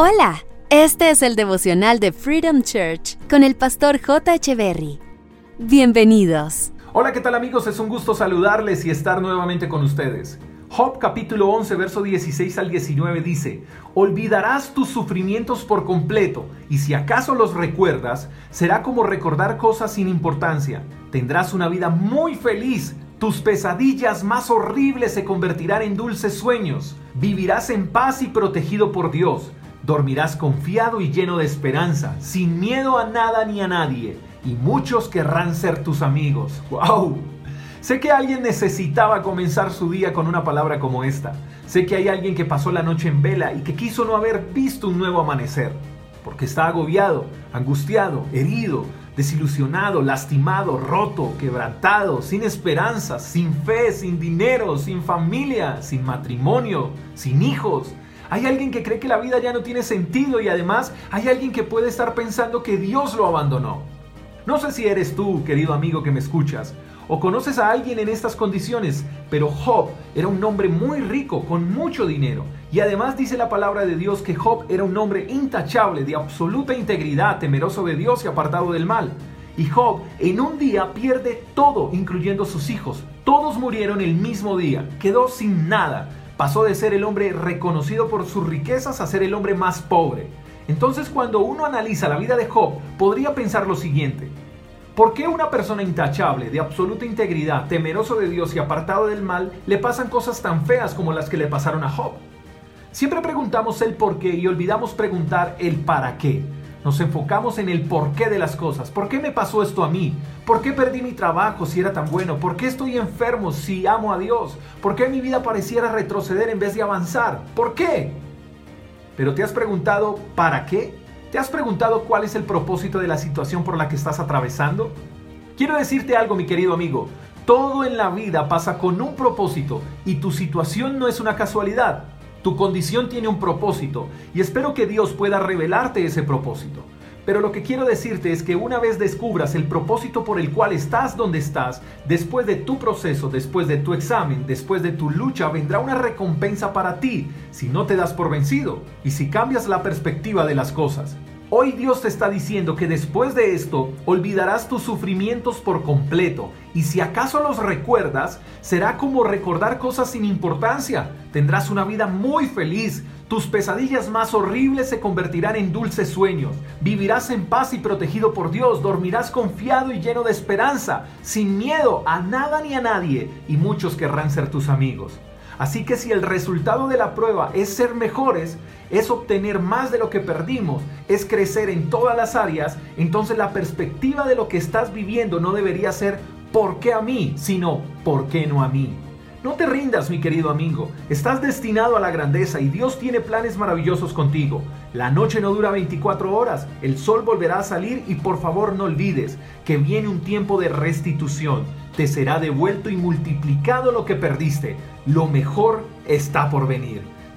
Hola, este es el devocional de Freedom Church con el pastor J. Berry. Bienvenidos. Hola, ¿qué tal amigos? Es un gusto saludarles y estar nuevamente con ustedes. Job capítulo 11, verso 16 al 19 dice, Olvidarás tus sufrimientos por completo, y si acaso los recuerdas, será como recordar cosas sin importancia. Tendrás una vida muy feliz, tus pesadillas más horribles se convertirán en dulces sueños. Vivirás en paz y protegido por Dios. Dormirás confiado y lleno de esperanza, sin miedo a nada ni a nadie, y muchos querrán ser tus amigos. ¡Wow! Sé que alguien necesitaba comenzar su día con una palabra como esta. Sé que hay alguien que pasó la noche en vela y que quiso no haber visto un nuevo amanecer, porque está agobiado, angustiado, herido, desilusionado, lastimado, roto, quebrantado, sin esperanza, sin fe, sin dinero, sin familia, sin matrimonio, sin hijos hay alguien que cree que la vida ya no tiene sentido y además hay alguien que puede estar pensando que Dios lo abandonó. No sé si eres tú, querido amigo que me escuchas, o conoces a alguien en estas condiciones, pero Job era un hombre muy rico, con mucho dinero. Y además dice la palabra de Dios que Job era un hombre intachable, de absoluta integridad, temeroso de Dios y apartado del mal. Y Job en un día pierde todo, incluyendo sus hijos. Todos murieron el mismo día, quedó sin nada. Pasó de ser el hombre reconocido por sus riquezas a ser el hombre más pobre. Entonces cuando uno analiza la vida de Job, podría pensar lo siguiente. ¿Por qué una persona intachable, de absoluta integridad, temeroso de Dios y apartado del mal, le pasan cosas tan feas como las que le pasaron a Job? Siempre preguntamos el por qué y olvidamos preguntar el para qué. Nos enfocamos en el porqué de las cosas. ¿Por qué me pasó esto a mí? ¿Por qué perdí mi trabajo si era tan bueno? ¿Por qué estoy enfermo si amo a Dios? ¿Por qué mi vida pareciera retroceder en vez de avanzar? ¿Por qué? Pero te has preguntado ¿para qué? ¿Te has preguntado cuál es el propósito de la situación por la que estás atravesando? Quiero decirte algo, mi querido amigo. Todo en la vida pasa con un propósito y tu situación no es una casualidad. Tu condición tiene un propósito y espero que Dios pueda revelarte ese propósito. Pero lo que quiero decirte es que una vez descubras el propósito por el cual estás donde estás, después de tu proceso, después de tu examen, después de tu lucha, vendrá una recompensa para ti si no te das por vencido y si cambias la perspectiva de las cosas. Hoy Dios te está diciendo que después de esto olvidarás tus sufrimientos por completo y si acaso los recuerdas, será como recordar cosas sin importancia. Tendrás una vida muy feliz, tus pesadillas más horribles se convertirán en dulces sueños, vivirás en paz y protegido por Dios, dormirás confiado y lleno de esperanza, sin miedo a nada ni a nadie y muchos querrán ser tus amigos. Así que si el resultado de la prueba es ser mejores, es obtener más de lo que perdimos, es crecer en todas las áreas, entonces la perspectiva de lo que estás viviendo no debería ser ¿por qué a mí? sino ¿por qué no a mí? No te rindas, mi querido amigo. Estás destinado a la grandeza y Dios tiene planes maravillosos contigo. La noche no dura 24 horas, el sol volverá a salir y por favor no olvides que viene un tiempo de restitución. Te será devuelto y multiplicado lo que perdiste. Lo mejor está por venir.